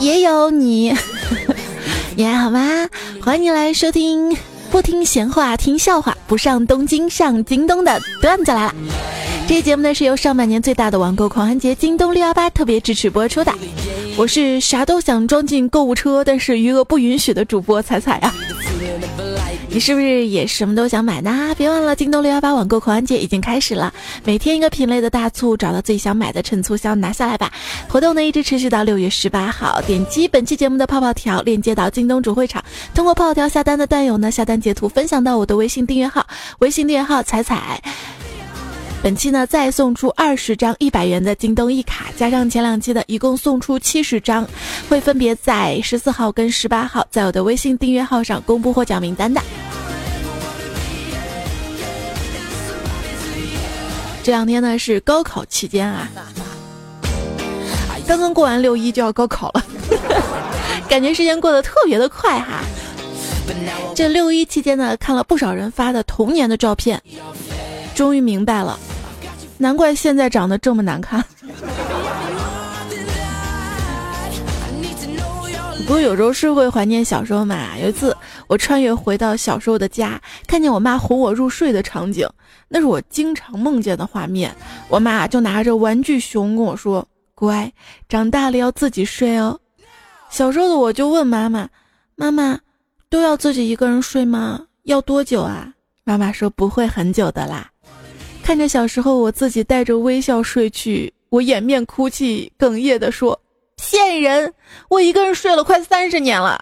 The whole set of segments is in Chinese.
也有你，你还好吗？欢迎你来收听，不听闲话，听笑话，不上东京上京东的段子来了。这节目呢是由上半年最大的网购狂欢节京东六幺八特别支持播出的。我是啥都想装进购物车，但是余额不允许的主播彩彩啊。你是不是也什么都想买呢？别忘了，京东六幺八网购狂欢节已经开始了，每天一个品类的大促，找到自己想买的，趁促销拿下来吧！活动呢一直持续到六月十八号。点击本期节目的泡泡条，链接到京东主会场，通过泡泡条下单的段友呢，下单截图分享到我的微信订阅号，微信订阅号彩彩。本期呢再送出二十张一百元的京东一卡，加上前两期的，一共送出七十张，会分别在十四号跟十八号在我的微信订阅号上公布获奖名单的。这两天呢是高考期间啊，刚刚过完六一就要高考了，感觉时间过得特别的快哈。这六一期间呢，看了不少人发的童年的照片，终于明白了，难怪现在长得这么难看。不过有时候是会怀念小时候嘛。有一次我穿越回到小时候的家，看见我妈哄我入睡的场景，那是我经常梦见的画面。我妈就拿着玩具熊跟我说：“乖，长大了要自己睡哦。”小时候的我就问妈妈：“妈妈，都要自己一个人睡吗？要多久啊？”妈妈说：“不会很久的啦。”看着小时候我自己带着微笑睡去，我掩面哭泣，哽咽地说。骗人！我一个人睡了快三十年了，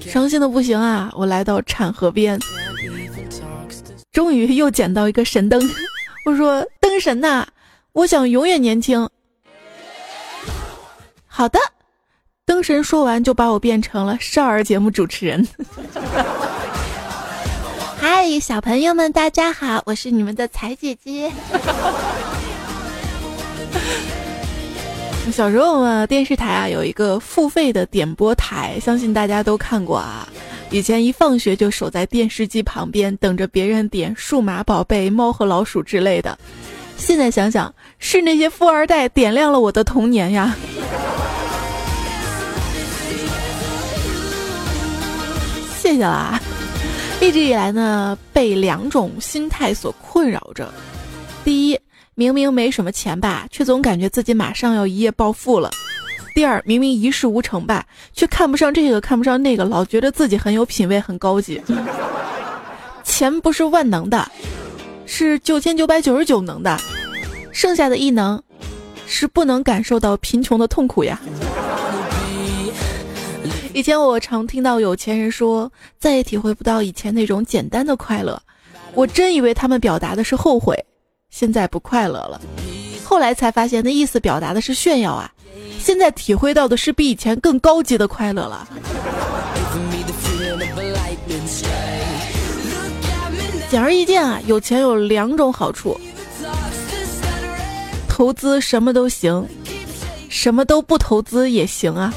伤心的不行啊！我来到产河边，终于又捡到一个神灯。我说：“灯神呐，我想永远年轻。”好的，灯神说完就把我变成了少儿节目主持人。嗨，小朋友们，大家好，我是你们的彩姐姐。小时候嘛，电视台啊有一个付费的点播台，相信大家都看过啊。以前一放学就守在电视机旁边，等着别人点《数码宝贝》《猫和老鼠》之类的。现在想想，是那些富二代点亮了我的童年呀。谢谢啦。一直以来呢，被两种心态所困扰着。第一，明明没什么钱吧，却总感觉自己马上要一夜暴富了；第二，明明一事无成吧，却看不上这个看不上那个，老觉得自己很有品位很高级。钱不是万能的，是九千九百九十九能的，剩下的异能是不能感受到贫穷的痛苦呀。以前我常听到有钱人说再也体会不到以前那种简单的快乐，我真以为他们表达的是后悔，现在不快乐了。后来才发现那意思表达的是炫耀啊，现在体会到的是比以前更高级的快乐了。简而易见啊，有钱有两种好处：投资什么都行，什么都不投资也行啊。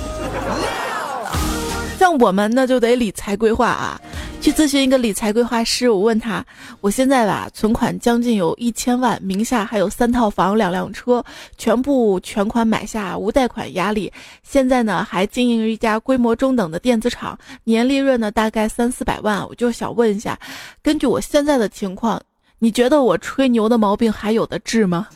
像我们那就得理财规划啊，去咨询一个理财规划师。我问他，我现在吧存款将近有一千万，名下还有三套房、两辆车，全部全款买下，无贷款压力。现在呢还经营一家规模中等的电子厂，年利润呢大概三四百万。我就想问一下，根据我现在的情况，你觉得我吹牛的毛病还有的治吗？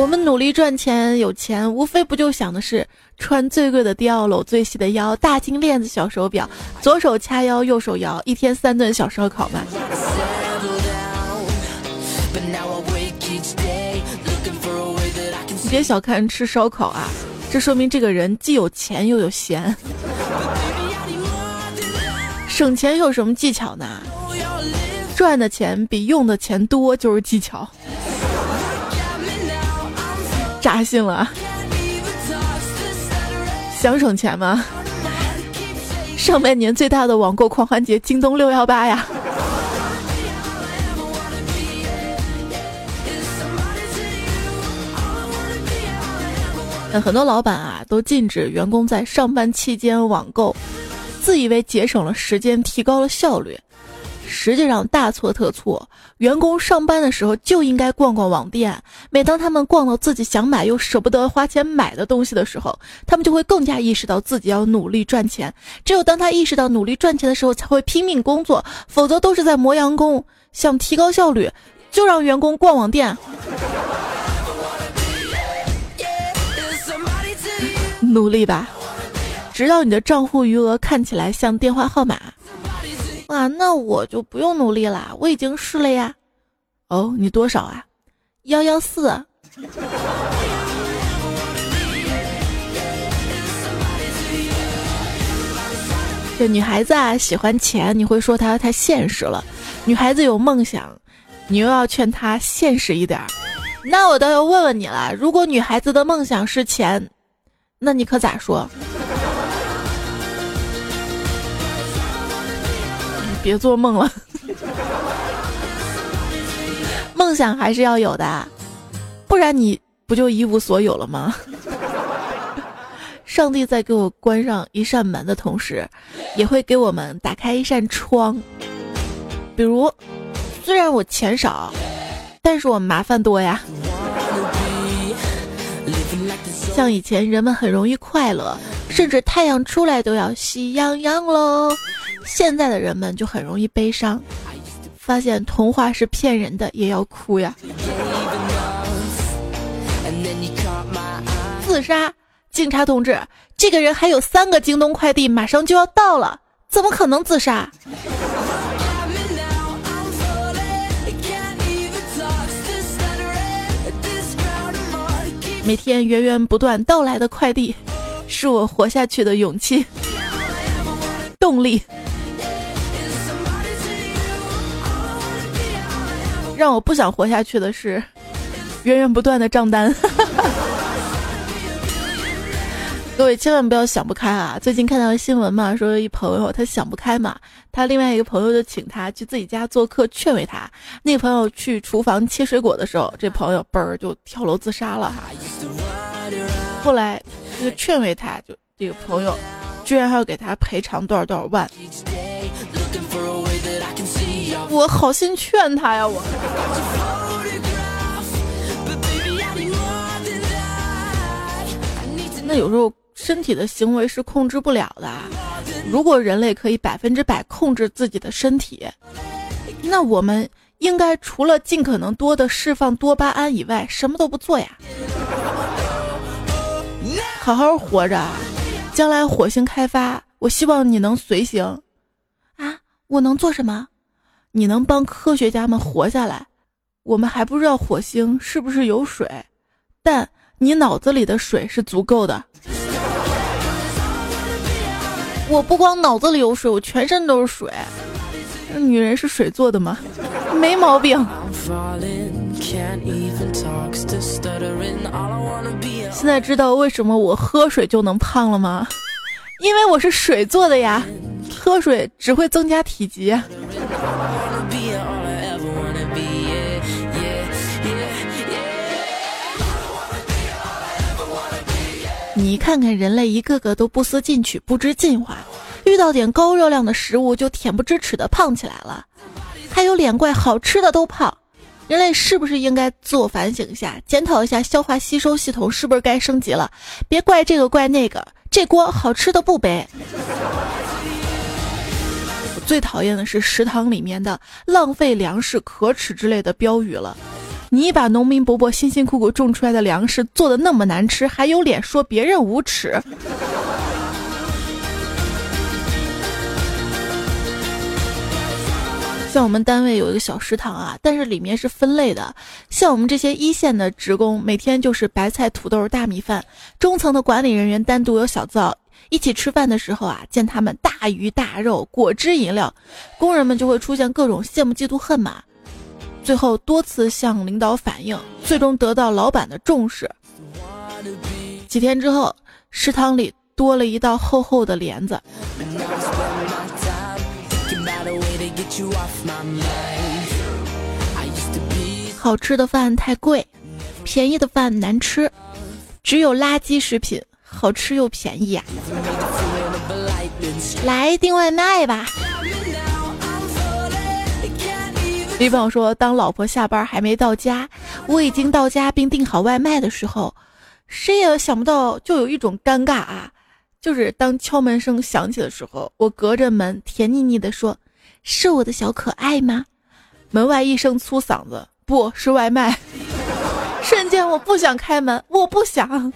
我们努力赚钱有钱，无非不就想的是穿最贵的貂，搂最细的腰，大金链子小手表，左手掐腰右手摇，一天三顿小烧烤吗？你别小看吃烧烤啊，这说明这个人既有钱又有闲。省钱有什么技巧呢？赚的钱比用的钱多就是技巧。扎心了，想省钱吗？上半年最大的网购狂欢节，京东六幺八呀！那很多老板啊，都禁止员工在上班期间网购，自以为节省了时间，提高了效率。实际上大错特错，员工上班的时候就应该逛逛网店。每当他们逛到自己想买又舍不得花钱买的东西的时候，他们就会更加意识到自己要努力赚钱。只有当他意识到努力赚钱的时候，才会拼命工作，否则都是在磨洋工。想提高效率，就让员工逛网店，努力吧，直到你的账户余额看起来像电话号码。啊，那我就不用努力啦，我已经试了呀。哦，你多少啊？幺幺四。这女孩子啊，喜欢钱，你会说她太现实了；女孩子有梦想，你又要劝她现实一点儿。那我倒要问问你了，如果女孩子的梦想是钱，那你可咋说？别做梦了，梦想还是要有的，不然你不就一无所有了吗？上帝在给我关上一扇门的同时，也会给我们打开一扇窗。比如，虽然我钱少，但是我麻烦多呀。像以前人们很容易快乐，甚至太阳出来都要喜洋洋喽。现在的人们就很容易悲伤，发现童话是骗人的，也要哭呀。自杀，警察同志，这个人还有三个京东快递马上就要到了，怎么可能自杀？每天源源不断到来的快递，是我活下去的勇气、动力。让我不想活下去的是源源不断的账单。各位千万不要想不开啊！最近看到新闻嘛，说一朋友他想不开嘛，他另外一个朋友就请他去自己家做客，劝慰他。那个朋友去厨房切水果的时候，这朋友嘣儿就跳楼自杀了哈。后来这个劝慰他，就这个朋友居然还要给他赔偿多少多少万。我好心劝他呀，我。那有时候身体的行为是控制不了的。如果人类可以百分之百控制自己的身体，那我们应该除了尽可能多的释放多巴胺以外，什么都不做呀。好好活着，将来火星开发，我希望你能随行。啊，我能做什么？你能帮科学家们活下来，我们还不知道火星是不是有水，但你脑子里的水是足够的。我不光脑子里有水，我全身都是水。女人是水做的吗？没毛病。现在知道为什么我喝水就能胖了吗？因为我是水做的呀，喝水只会增加体积。你看看人类一个个都不思进取、不知进化，遇到点高热量的食物就恬不知耻的胖起来了，还有脸怪好吃的都胖。人类是不是应该自我反省一下，检讨一下消化吸收系统是不是该升级了？别怪这个怪那个，这锅好吃的不背。我最讨厌的是食堂里面的“浪费粮食可耻”之类的标语了。你把农民伯伯辛辛苦苦种出来的粮食做的那么难吃，还有脸说别人无耻？像我们单位有一个小食堂啊，但是里面是分类的。像我们这些一线的职工，每天就是白菜、土豆、大米饭；中层的管理人员单独有小灶。一起吃饭的时候啊，见他们大鱼大肉、果汁饮料，工人们就会出现各种羡慕、嫉妒、恨嘛。最后多次向领导反映，最终得到老板的重视。几天之后，食堂里多了一道厚厚的帘子。好吃的饭太贵，便宜的饭难吃，只有垃圾食品好吃又便宜啊。来订外卖吧。女朋友说：“当老婆下班还没到家，我已经到家并订好外卖的时候，谁也想不到，就有一种尴尬啊，就是当敲门声响起的时候，我隔着门甜腻腻的说：‘是我的小可爱吗？’门外一声粗嗓子：‘不是外卖。’瞬间我不想开门，我不想。”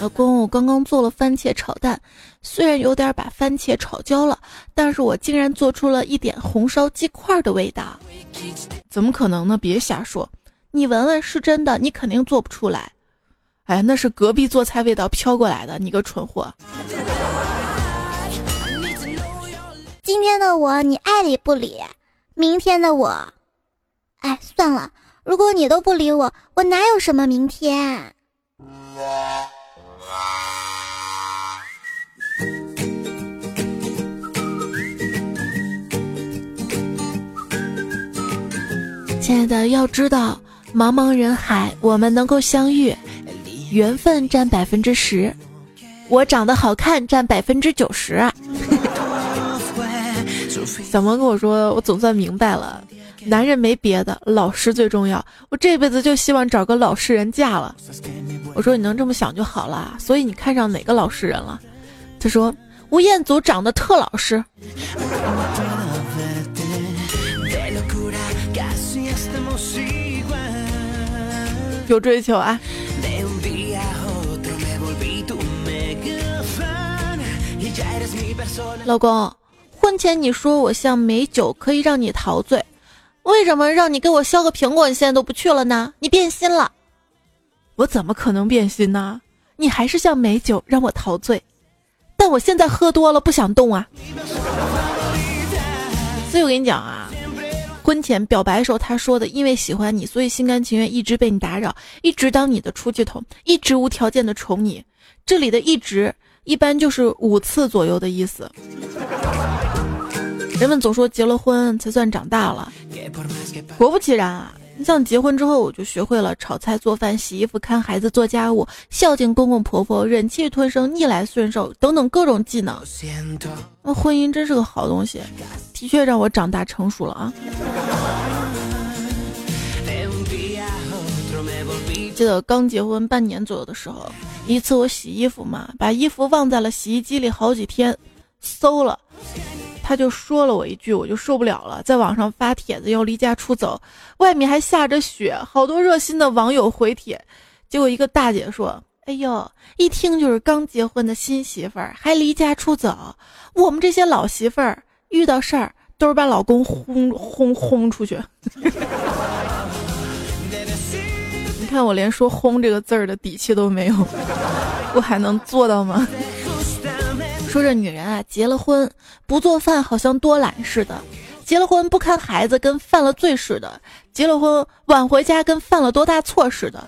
老公，我刚刚做了番茄炒蛋，虽然有点把番茄炒焦了，但是我竟然做出了一点红烧鸡块的味道。怎么可能呢？别瞎说，你闻闻是真的，你肯定做不出来。哎，那是隔壁做菜味道飘过来的，你个蠢货。今天的我你爱理不理，明天的我，哎，算了，如果你都不理我，我哪有什么明天？亲爱的，要知道，茫茫人海，我们能够相遇，缘分占百分之十，我长得好看占百分之九十！小萌跟我说，我总算明白了，男人没别的，老实最重要。我这辈子就希望找个老实人嫁了。我说你能这么想就好了。所以你看上哪个老实人了？他说吴彦祖长得特老实。有追求啊！老公，婚前你说我像美酒，可以让你陶醉，为什么让你给我削个苹果，你现在都不去了呢？你变心了？我怎么可能变心呢？你还是像美酒，让我陶醉，但我现在喝多了，不想动啊。所以我跟你讲啊。婚前表白时候，他说的，因为喜欢你，所以心甘情愿一直被你打扰，一直当你的出气筒，一直无条件的宠你。这里的一直一般就是五次左右的意思。人们总说结了婚才算长大了，果不其然啊。你像结婚之后，我就学会了炒菜、做饭、洗衣服、看孩子、做家务、孝敬公公婆婆、忍气吞声、逆来顺受等等各种技能。那婚姻真是个好东西，的确让我长大成熟了啊！记得刚结婚半年左右的时候，一次我洗衣服嘛，把衣服忘在了洗衣机里好几天，馊了。他就说了我一句，我就受不了了，在网上发帖子要离家出走，外面还下着雪，好多热心的网友回帖，结果一个大姐说：“哎呦，一听就是刚结婚的新媳妇儿，还离家出走。我们这些老媳妇儿遇到事儿都是把老公轰轰轰出去。你看我连说轰这个字儿的底气都没有，我还能做到吗？”说这女人啊，结了婚不做饭好像多懒似的；结了婚不看孩子跟犯了罪似的；结了婚晚回家跟犯了多大错似的；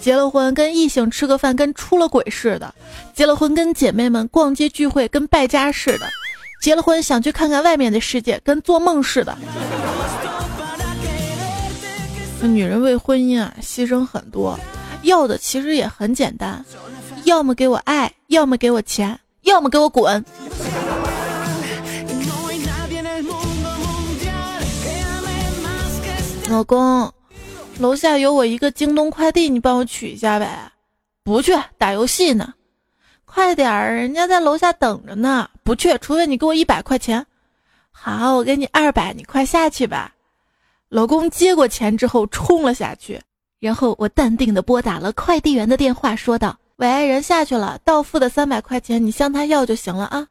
结了婚跟异性吃个饭跟出了轨似的；结了婚跟姐妹们逛街聚会跟败家似的；结了婚想去看看外面的世界跟做梦似的。女人为婚姻啊牺牲很多，要的其实也很简单，要么给我爱，要么给我钱。要么给我滚！老公，楼下有我一个京东快递，你帮我取一下呗。不去，打游戏呢。快点儿，人家在楼下等着呢。不去，除非你给我一百块钱。好，我给你二百，你快下去吧。老公接过钱之后冲了下去，然后我淡定的拨打了快递员的电话，说道。喂，人下去了，到付的三百块钱，你向他要就行了啊。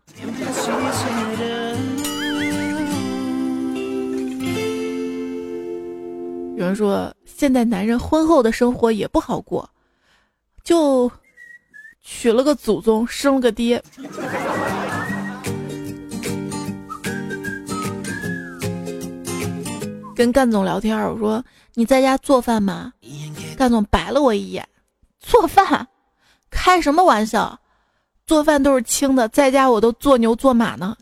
有人说，现在男人婚后的生活也不好过，就娶了个祖宗，生了个爹。跟干总聊天，我说你在家做饭吗？干总白了我一眼，做饭。开什么玩笑，做饭都是轻的，在家我都做牛做马呢。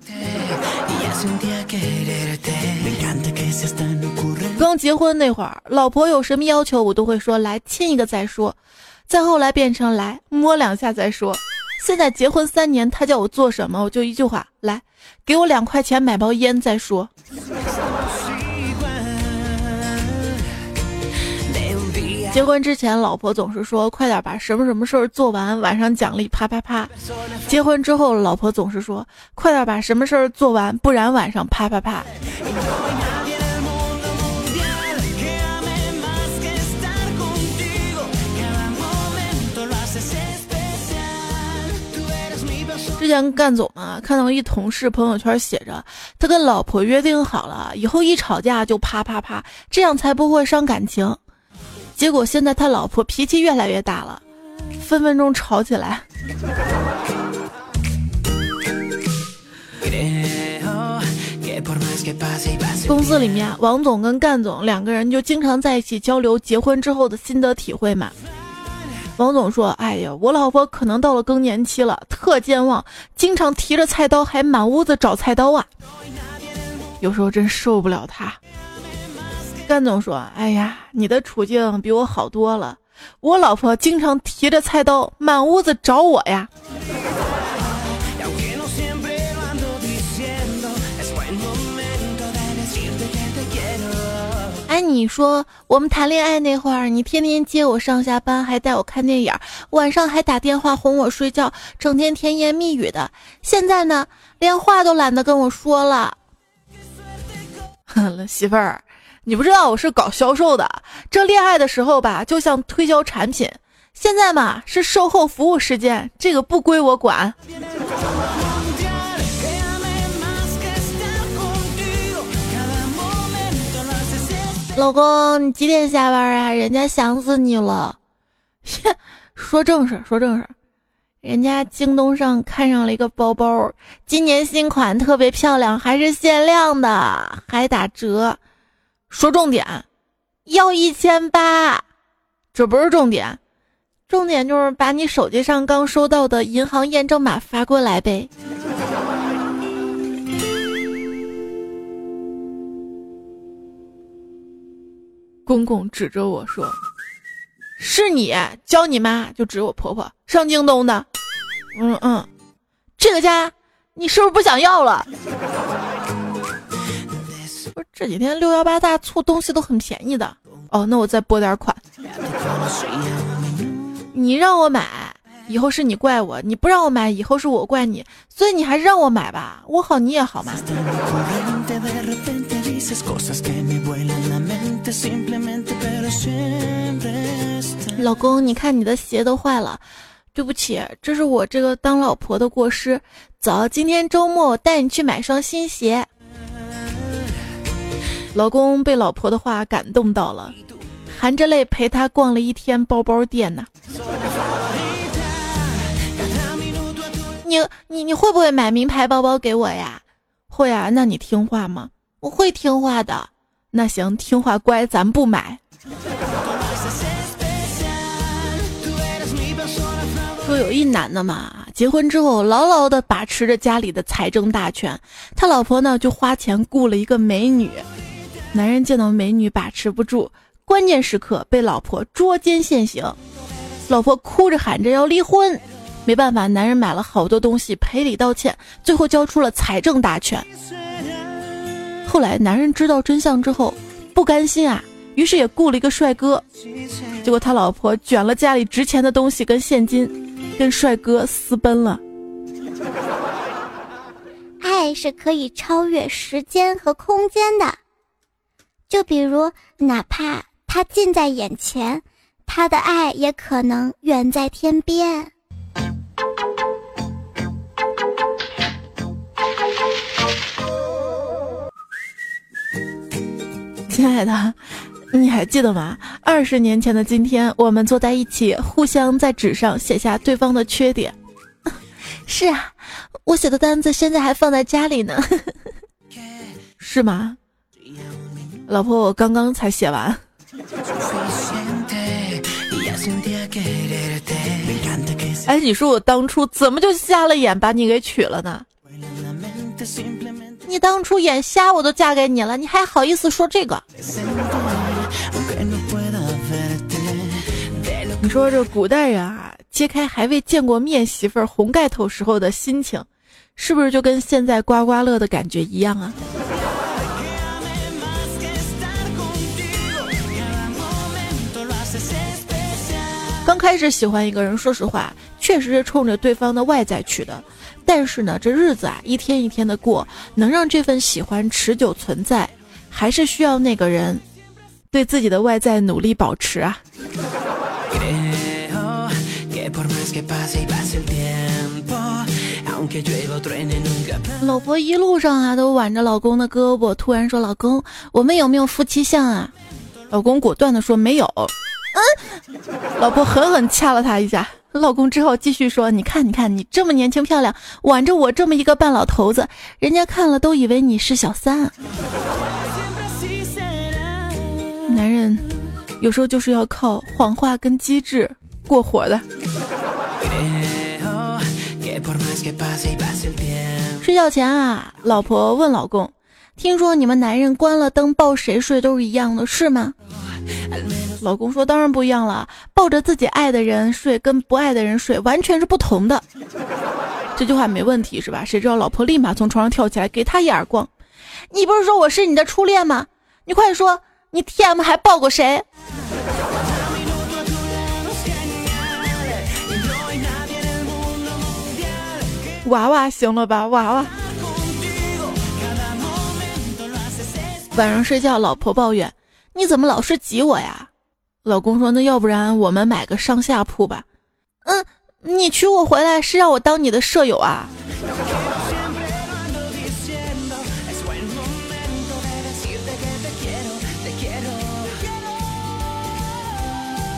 刚结婚那会儿，老婆有什么要求，我都会说来亲一个再说。再后来变成来摸两下再说。现在结婚三年，他叫我做什么，我就一句话：来，给我两块钱买包烟再说。结婚之前，老婆总是说快点把什么什么事儿做完，晚上奖励啪啪啪。结婚之后，老婆总是说快点把什么事儿做完，不然晚上啪啪啪。之前干总啊，看到一同事朋友圈写着，他跟老婆约定好了，以后一吵架就啪啪啪，这样才不会伤感情。结果现在他老婆脾气越来越大了，分分钟吵起来。公司里面，王总跟干总两个人就经常在一起交流结婚之后的心得体会嘛。王总说：“哎呀，我老婆可能到了更年期了，特健忘，经常提着菜刀还满屋子找菜刀啊，有时候真受不了她。”干总说：“哎呀，你的处境比我好多了。我老婆经常提着菜刀满屋子找我呀。”哎，你说我们谈恋爱那会儿，你天天接我上下班，还带我看电影，晚上还打电话哄我睡觉，整天甜言蜜语的。现在呢，连话都懒得跟我说了。哼，媳妇儿。你不知道我是搞销售的，这恋爱的时候吧，就像推销产品；现在嘛，是售后服务时间，这个不归我管。老公，你几点下班啊？人家想死你了。切，说正事，说正事。人家京东上看上了一个包包，今年新款，特别漂亮，还是限量的，还打折。说重点，要一千八，这不是重点，重点就是把你手机上刚收到的银行验证码发过来呗。公公指着我说：“是你教你妈，就指我婆婆上京东的。”嗯嗯，这个家你是不是不想要了？这几天六幺八大促东西都很便宜的哦，那我再拨点款。你让我买，以后是你怪我；你不让我买，以后是我怪你。所以你还是让我买吧，我好你也好嘛。老公，你看你的鞋都坏了，对不起，这是我这个当老婆的过失。走，今天周末我带你去买双新鞋。老公被老婆的话感动到了，含着泪陪她逛了一天包包店呢。你你你会不会买名牌包包给我呀？会啊，那你听话吗？我会听话的。那行，听话乖，咱不买。说有一男的嘛，结婚之后牢牢的把持着家里的财政大权，他老婆呢就花钱雇了一个美女。男人见到美女把持不住，关键时刻被老婆捉奸现行，老婆哭着喊着要离婚，没办法，男人买了好多东西赔礼道歉，最后交出了财政大权。后来男人知道真相之后不甘心啊，于是也雇了一个帅哥，结果他老婆卷了家里值钱的东西跟现金，跟帅哥私奔了。爱是可以超越时间和空间的。就比如，哪怕他近在眼前，他的爱也可能远在天边。亲爱的，你还记得吗？二十年前的今天，我们坐在一起，互相在纸上写下对方的缺点。是啊，我写的单子现在还放在家里呢。是吗？老婆我刚刚才写完。哎你说我当初怎么就瞎了眼把你给娶了呢？你当初眼瞎我都嫁给你了你还好意思说这个？你说这古代人啊揭开还未见过面媳妇儿红盖头时候的心情是不是就跟现在刮刮乐的感觉一样啊？刚开始喜欢一个人，说实话，确实是冲着对方的外在去的。但是呢，这日子啊，一天一天的过，能让这份喜欢持久存在，还是需要那个人对自己的外在努力保持啊。老婆一路上啊都挽着老公的胳膊，突然说：“老公，我们有没有夫妻相啊？”老公果断的说：“没有。”嗯，老婆狠狠掐了他一下，老公只好继续说：“你看，你看，你这么年轻漂亮，挽着我这么一个半老头子，人家看了都以为你是小三。”男人有时候就是要靠谎话跟机智过活的。睡觉前啊，老婆问老公：“听说你们男人关了灯抱谁睡都是一样的，是吗？”老公说：“当然不一样了，抱着自己爱的人睡跟不爱的人睡完全是不同的。”这句话没问题是吧？谁知道老婆立马从床上跳起来给他一耳光：“你不是说我是你的初恋吗？你快说，你 T M 还抱过谁？”娃娃行了吧，娃娃。晚上睡觉，老婆抱怨：“你怎么老是挤我呀？”老公说：“那要不然我们买个上下铺吧。”嗯，你娶我回来是让我当你的舍友啊？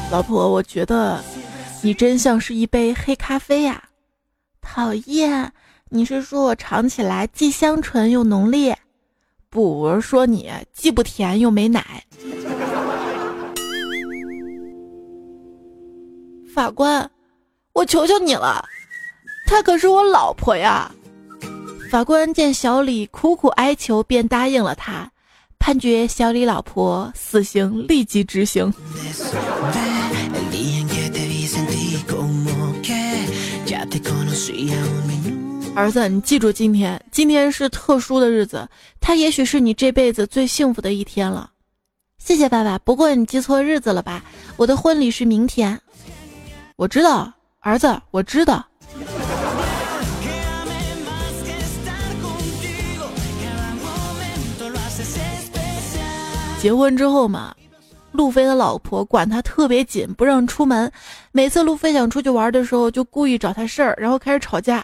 老婆，我觉得你真像是一杯黑咖啡呀。讨厌，你是说我尝起来既香醇又浓烈？不，我是说你既不甜又没奶。法官，我求求你了，她可是我老婆呀！法官见小李苦苦哀求，便答应了他，判决小李老婆死刑立即执行。儿子，你记住今天，今天是特殊的日子，它也许是你这辈子最幸福的一天了。谢谢爸爸，不过你记错日子了吧？我的婚礼是明天。我知道，儿子，我知道。结婚之后嘛。路飞的老婆管他特别紧，不让出门。每次路飞想出去玩的时候，就故意找他事儿，然后开始吵架，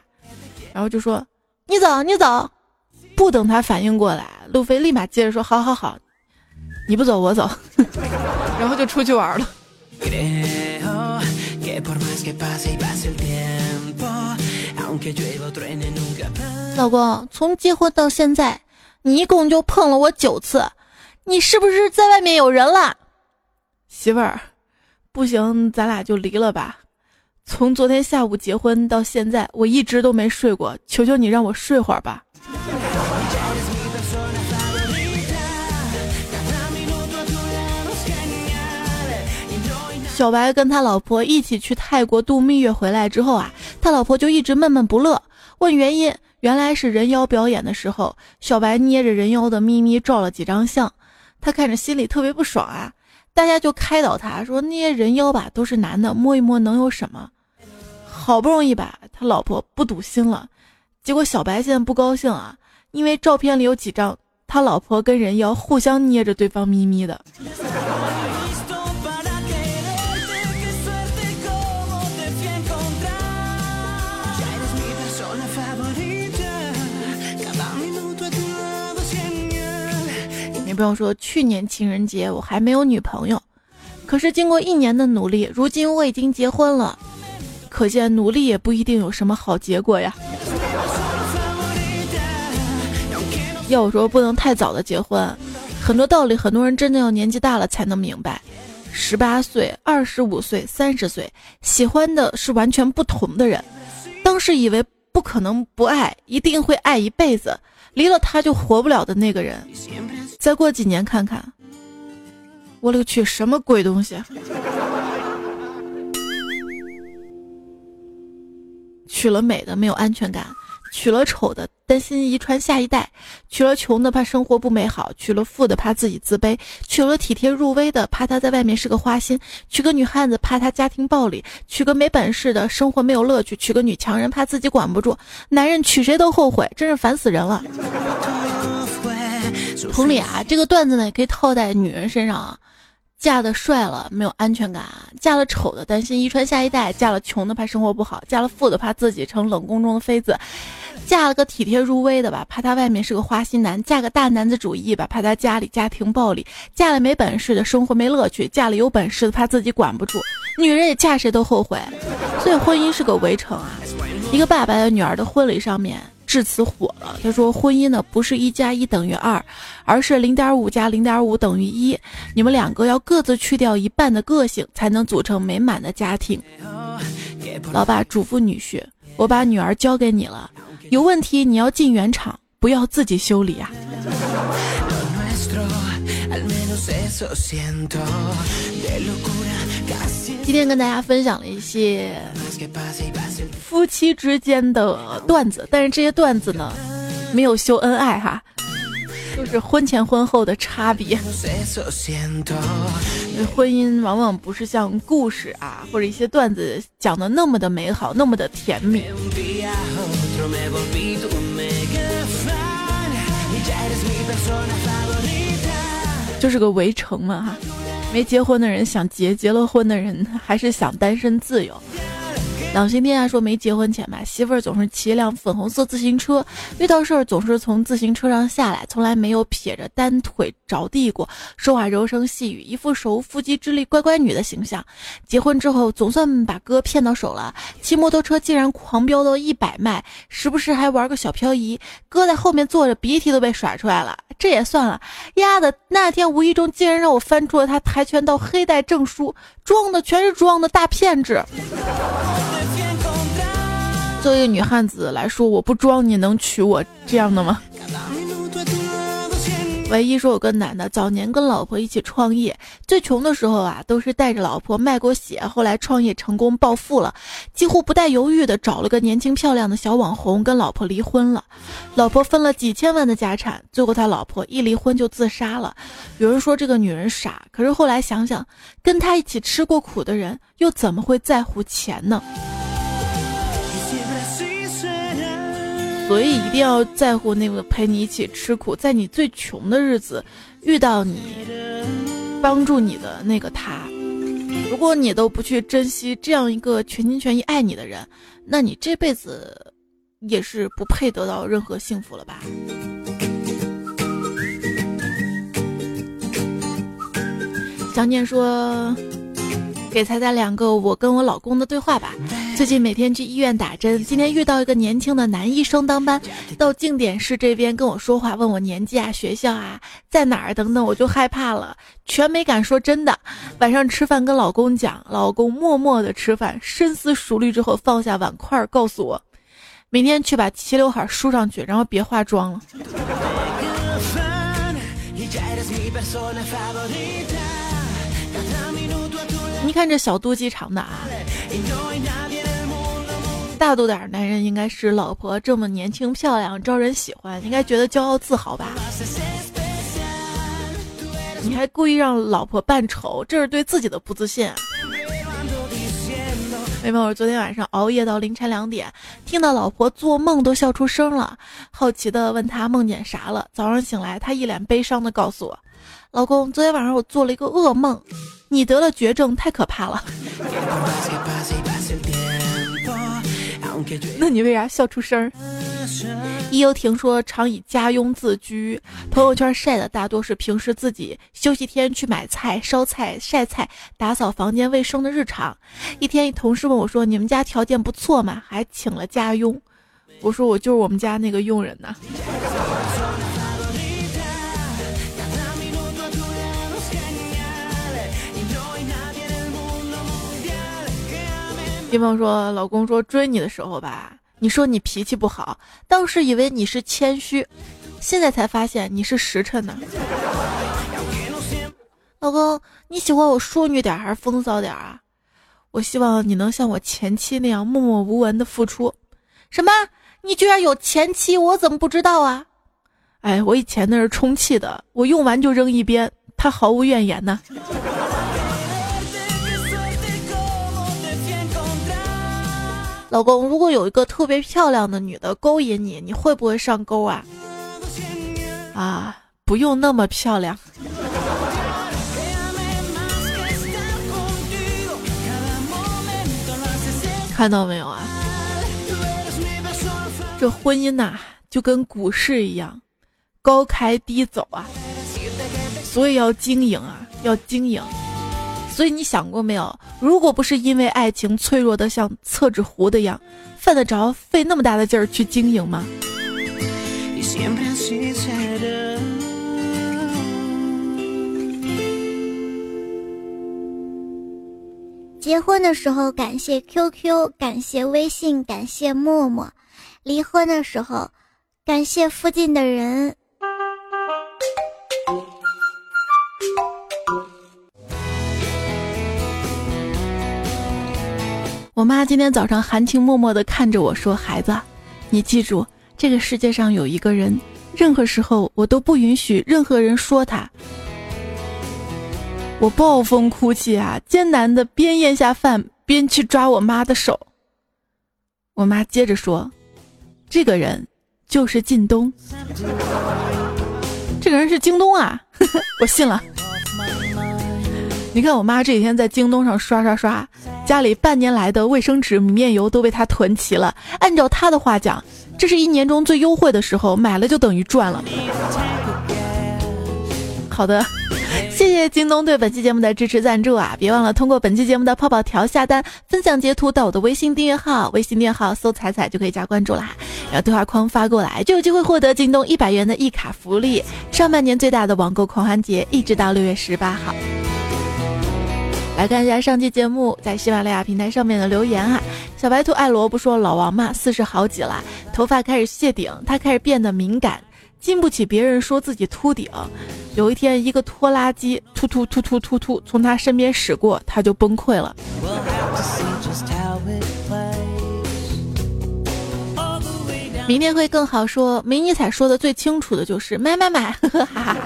然后就说：“你走，你走。”不等他反应过来，路飞立马接着说：“好好好，你不走我走。”然后就出去玩了。老公，从结婚到现在，你一共就碰了我九次，你是不是在外面有人了？媳妇儿，不行，咱俩就离了吧。从昨天下午结婚到现在，我一直都没睡过，求求你让我睡会儿吧。小白跟他老婆一起去泰国度蜜月回来之后啊，他老婆就一直闷闷不乐，问原因，原来是人妖表演的时候，小白捏着人妖的咪咪照了几张相，他看着心里特别不爽啊。大家就开导他说：“那些人妖吧都是男的，摸一摸能有什么？好不容易吧，他老婆不堵心了。结果小白现在不高兴啊，因为照片里有几张他老婆跟人妖互相捏着对方咪咪的。”朋友说，去年情人节我还没有女朋友，可是经过一年的努力，如今我已经结婚了。可见努力也不一定有什么好结果呀。要我说，不能太早的结婚，很多道理很多人真的要年纪大了才能明白。十八岁、二十五岁、三十岁，喜欢的是完全不同的人。当时以为不可能不爱，一定会爱一辈子，离了他就活不了的那个人。再过几年看看。我勒个去什么鬼东西娶了美的没有安全感娶了丑的担心遗传下一代娶了穷的怕生活不美好娶了富的怕自己自卑娶了体贴入微的怕他在外面是个花心娶个女汉子怕他家庭暴力娶个没本事的生活没有乐趣娶个女强人怕自己管不住。男人娶谁都后悔真是烦死人了。同理啊，这个段子呢，也可以套在女人身上啊。嫁的帅了没有安全感，嫁了丑的担心遗传下一代，嫁了穷的怕生活不好，嫁了富的怕自己成冷宫中的妃子，嫁了个体贴入微的吧，怕他外面是个花心男，嫁个大男子主义吧，怕他家里家庭暴力，嫁了没本事的生活没乐趣，嫁了有本事的怕自己管不住，女人也嫁谁都后悔，所以婚姻是个围城啊。一个爸爸的女儿的婚礼上面。至此火了。他说：“婚姻呢，不是一加一等于二，而是零点五加零点五等于一。你们两个要各自去掉一半的个性，才能组成美满的家庭。”老爸嘱咐女婿：“我把女儿交给你了，有问题你要进原厂，不要自己修理啊。”今天跟大家分享了一些夫妻之间的段子，但是这些段子呢，没有秀恩爱哈，就是婚前婚后的差别。婚姻往往不是像故事啊或者一些段子讲的那么的美好，那么的甜蜜，就是个围城嘛哈。没结婚的人想结，结了婚的人还是想单身自由。两心天下说没结婚前吧，媳妇儿总是骑一辆粉红色自行车，遇到事儿总是从自行车上下来，从来没有撇着单腿着地过，说话柔声细语，一副手无缚鸡之力乖乖女的形象。结婚之后总算把哥骗到手了，骑摩托车竟然狂飙到一百迈，时不时还玩个小漂移，哥在后面坐着鼻涕都被甩出来了，这也算了。丫的那天无意中竟然让我翻出了他跆拳道黑带证书，装的全是装的大骗子。作为一个女汉子来说，我不装你能娶我这样的吗？唯一说有个男的早年跟老婆一起创业，最穷的时候啊，都是带着老婆卖过血，后来创业成功暴富了，几乎不带犹豫的找了个年轻漂亮的小网红跟老婆离婚了，老婆分了几千万的家产，最后他老婆一离婚就自杀了。有人说这个女人傻，可是后来想想，跟他一起吃过苦的人又怎么会在乎钱呢？所以一定要在乎那个陪你一起吃苦，在你最穷的日子遇到你、帮助你的那个他。如果你都不去珍惜这样一个全心全意爱你的人，那你这辈子也是不配得到任何幸福了吧？想念说。给猜猜两个我跟我老公的对话吧。最近每天去医院打针，今天遇到一个年轻的男医生当班，到静点室这边跟我说话，问我年纪啊、学校啊、在哪儿等等，我就害怕了，全没敢说真的。晚上吃饭跟老公讲，老公默默的吃饭，深思熟虑之后放下碗筷，告诉我，明天去把齐刘海梳上去，然后别化妆了。你看这小肚鸡肠的啊，大度点男人应该是老婆这么年轻漂亮，招人喜欢，应该觉得骄傲自豪吧？你还故意让老婆扮丑，这是对自己的不自信。妹妹，我昨天晚上熬夜到凌晨两点，听到老婆做梦都笑出声了，好奇的问她梦见啥了。早上醒来，她一脸悲伤的告诉我。老公，昨天晚上我做了一个噩梦，你得了绝症，太可怕了。那你为啥笑出声儿？易优婷说，常以家佣自居，朋友圈晒的大多是平时自己休息天去买菜、烧菜、晒菜、打扫房间卫生的日常。一天，一同事问我说：“你们家条件不错嘛，还请了家佣？”我说：“我就是我们家那个佣人呐。”比方说，老公说追你的时候吧，你说你脾气不好，当时以为你是谦虚，现在才发现你是实诚呢。老公，你喜欢我淑女点还是风骚点啊？我希望你能像我前妻那样默默无闻的付出，什么？你居然有前妻？我怎么不知道啊？哎，我以前那是充气的，我用完就扔一边，他毫无怨言呢。老公，如果有一个特别漂亮的女的勾引你，你会不会上钩啊？啊，不用那么漂亮。看到没有啊？这婚姻呐，就跟股市一样，高开低走啊，所以要经营啊，要经营。所以你想过没有？如果不是因为爱情脆弱的像厕纸糊的样，犯得着费那么大的劲儿去经营吗？结婚的时候感谢 QQ，感谢微信，感谢陌陌；离婚的时候，感谢附近的人。我妈今天早上含情脉脉地看着我说：“孩子，你记住，这个世界上有一个人，任何时候我都不允许任何人说他。”我暴风哭泣啊，艰难的边咽下饭边去抓我妈的手。我妈接着说：“这个人就是靳东，这个人是京东啊，我信了。”你看我妈这几天在京东上刷刷刷。家里半年来的卫生纸、米面油都被她囤齐了。按照她的话讲，这是一年中最优惠的时候，买了就等于赚了。好的，谢谢京东对本期节目的支持赞助啊！别忘了通过本期节目的泡泡条下单，分享截图到我的微信订阅号，微信订阅号搜“彩彩”就可以加关注啦。然后对话框发过来，就有机会获得京东一百元的一卡福利。上半年最大的网购狂欢节，一直到六月十八号。来看一下上期节目在喜马拉雅平台上面的留言啊，小白兔爱萝卜说老王嘛四十好几了，头发开始谢顶，他开始变得敏感，经不起别人说自己秃顶。有一天一个拖拉机突突突突突突从他身边驶过，他就崩溃了。明天会更好说，迷你彩说的最清楚的就是买买买，哈 哈哈。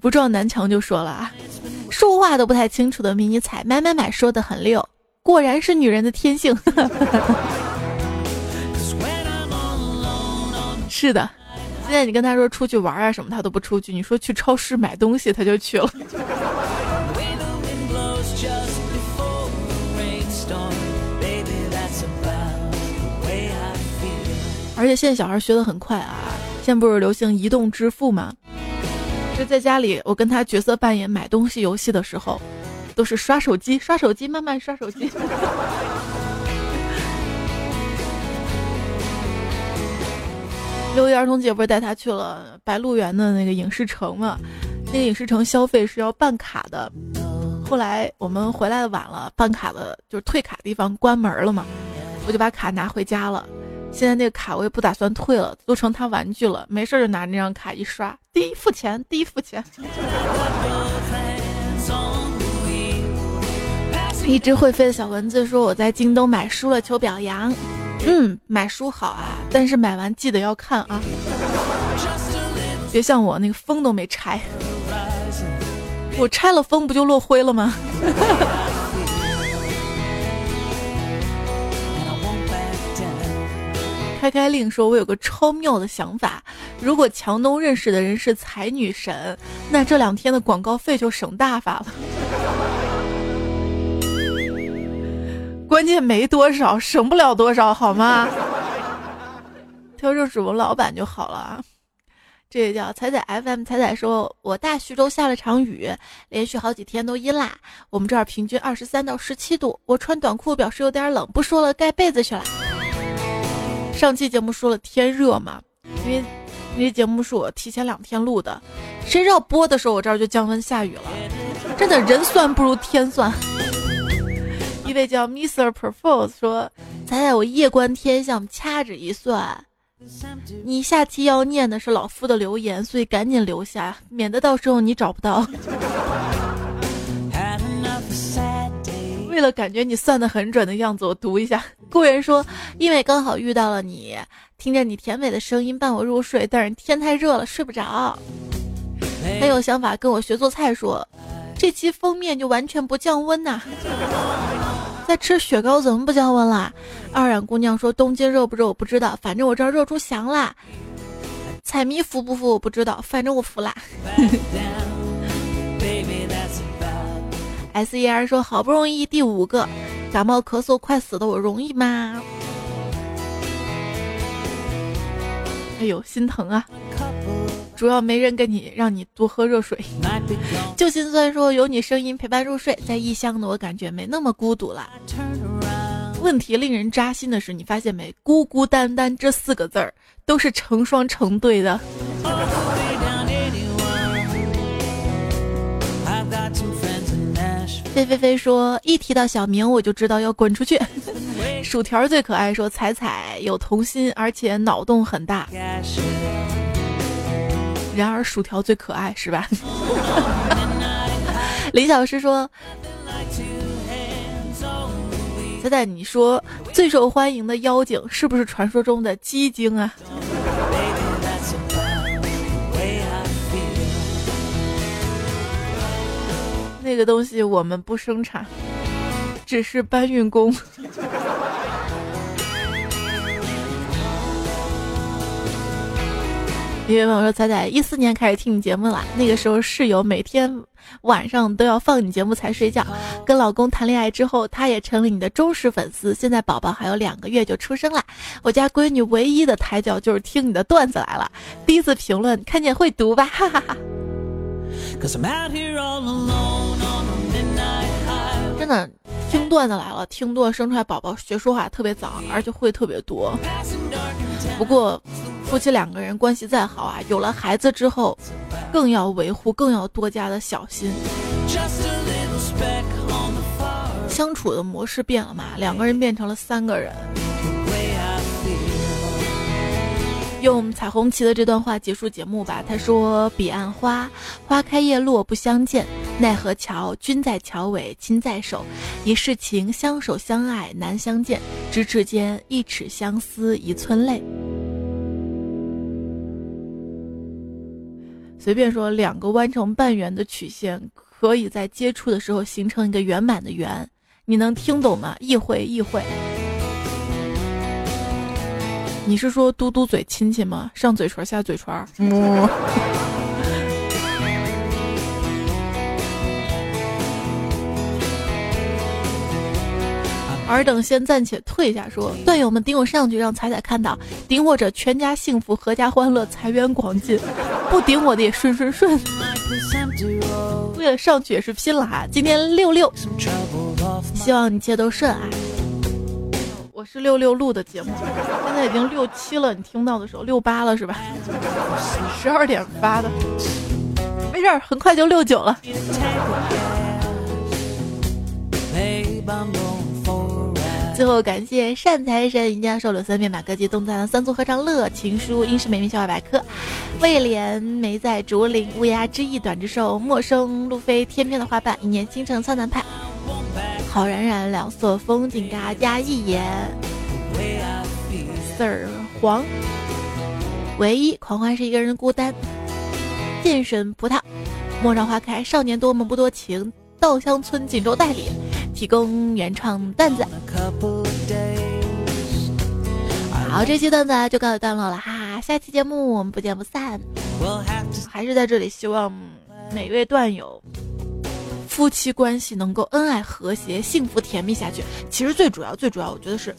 不撞南墙就说了啊。说话都不太清楚的迷你彩买买买说的很溜，果然是女人的天性。是的，现在你跟他说出去玩啊什么，他都不出去。你说去超市买东西，他就去了。而且现在小孩学的很快啊，现在不是流行移动支付吗？就在家里，我跟他角色扮演买东西游戏的时候，都是刷手机，刷手机，慢慢刷手机。六一儿童节不是带他去了白鹿原的那个影视城嘛？那个影视城消费是要办卡的。后来我们回来晚了，办卡的就是退卡地方关门了嘛，我就把卡拿回家了。现在那个卡我也不打算退了，都成他玩具了。没事就拿那张卡一刷，第一付钱，第一付钱。一只会飞的小蚊子说：“我在京东买书了，求表扬。”嗯，买书好啊，但是买完记得要看啊，别像我那个封都没拆，我拆了封不就落灰了吗？开开令说：“我有个超妙的想法，如果强东认识的人是才女神，那这两天的广告费就省大发了。关键没多少，省不了多少，好吗？挑着主播老板就好了啊。这也叫彩彩 FM。彩彩说，我大徐州下了场雨，连续好几天都阴啦。我们这儿平均二十三到十七度，我穿短裤表示有点冷，不说了，盖被子去了。”上期节目说了天热嘛，因为那些节目是我提前两天录的，谁知道播的时候我这儿就降温下雨了，真的人算不如天算。一位叫 Mr. Propose 说：“彩彩，我夜观天象，掐指一算，你下期要念的是老夫的留言，所以赶紧留下，免得到时候你找不到。”为了感觉你算的很准的样子，我读一下。故人说，因为刚好遇到了你，听着你甜美的声音伴我入睡，但是天太热了睡不着。很有想法，跟我学做菜说，这期封面就完全不降温呐。在吃雪糕怎么不降温啦？二冉姑娘说东京热不热我不知道，反正我这儿热出翔啦。彩迷服不服我不知道，反正我服啦。S E R 说好不容易第五个，感冒咳嗽快死的我容易吗？哎呦心疼啊！主要没人跟你让你多喝热水。就心酸说有你声音陪伴入睡，在异乡的我感觉没那么孤独了。问题令人扎心的是，你发现没？孤孤单单这四个字儿都是成双成对的。飞飞飞说：“一提到小明，我就知道要滚出去。”薯条最可爱，说：“彩彩有童心，而且脑洞很大。”然而薯条最可爱，是吧？李小诗说：“彩彩，你说最受欢迎的妖精是不是传说中的鸡精啊？”那个东西我们不生产，只是搬运工。一位朋友说：“彩彩，一四年开始听你节目了，那个时候室友每天晚上都要放你节目才睡觉。跟老公谈恋爱之后，他也成了你的忠实粉丝。现在宝宝还有两个月就出生了，我家闺女唯一的胎教就是听你的段子来了。第一次评论，看见会读吧，哈哈哈。” Cause I'm out here all alone. 真的，听段子来了，听多了生出来宝宝学说话特别早，而且会特别多。不过，夫妻两个人关系再好啊，有了孩子之后，更要维护，更要多加的小心。相处的模式变了嘛，两个人变成了三个人。用彩虹旗的这段话结束节目吧。他说：“彼岸花，花开叶落不相见；奈何桥，君在桥尾，亲在手。一世情，相守相爱难相见。咫尺间，一尺相思一寸泪。”随便说，两个弯成半圆的曲线，可以在接触的时候形成一个圆满的圆。你能听懂吗？意会，意会。你是说嘟嘟嘴亲亲吗？上嘴唇下嘴唇，摸。尔等先暂且退下，说队友们顶我上去，让彩彩看到，顶我者全家幸福，阖家欢乐，财源广进；不顶我的也顺顺顺。为了上去也是拼了哈！今天六六，希望一切都顺啊！我是六六录的节目，现在已经六七了，你听到的时候六八了是吧？十二点发的，没事儿，很快就六九了。最后感谢善财神赢家寿柳三片马歌姬东赞三组合唱乐情书英式美名笑话百科，魏莲梅在竹林乌鸦之翼短之兽陌生路飞天边的花瓣一念倾城苍南派。好冉冉两色风景嘎加一眼，Sir 黄，唯一狂欢是一个人的孤单，剑神葡萄，陌上花开，少年多梦不多情，稻香村锦州代理。提供原创段子。好，这期段子就告一段落了哈，下期节目我们不见不散。还是在这里希望每位段友。夫妻关系能够恩爱和谐、幸福甜蜜下去，其实最主要、最主要，我觉得是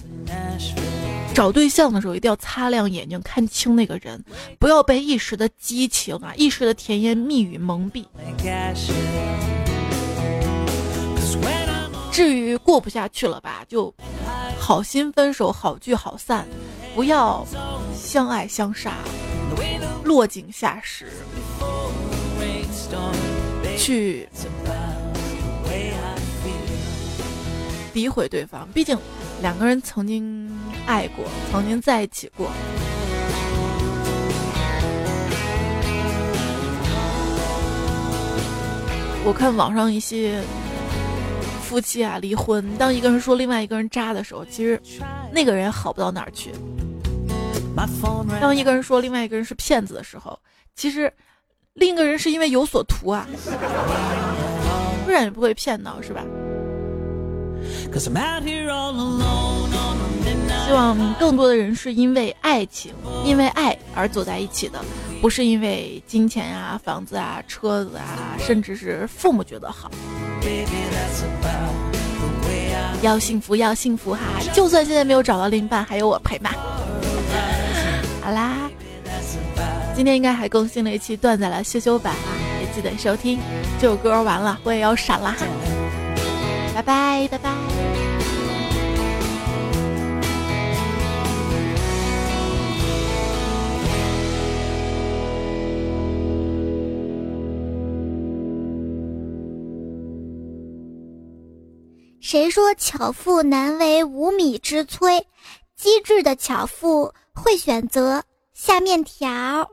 找对象的时候一定要擦亮眼睛，看清那个人，不要被一时的激情啊、一时的甜言蜜语蒙蔽。至于过不下去了吧，就好心分手，好聚好散，不要相爱相杀，落井下石，去。诋毁对方，毕竟两个人曾经爱过，曾经在一起过。我看网上一些夫妻啊离婚，当一个人说另外一个人渣的时候，其实那个人好不到哪儿去；当一个人说另外一个人是骗子的时候，其实另一个人是因为有所图啊，不然也不会骗到，是吧？希望更多的人是因为爱情，因为爱而走在一起的，不是因为金钱啊、房子啊、车子啊，甚至是父母觉得好。要幸福，要幸福哈！就算现在没有找到另一半，还有我陪伴。好啦，今天应该还更新了一期段子来羞羞版啊，也记得收听。这首歌完了，我也要闪了哈，拜拜，拜拜。谁说巧妇难为无米之炊？机智的巧妇会选择下面条。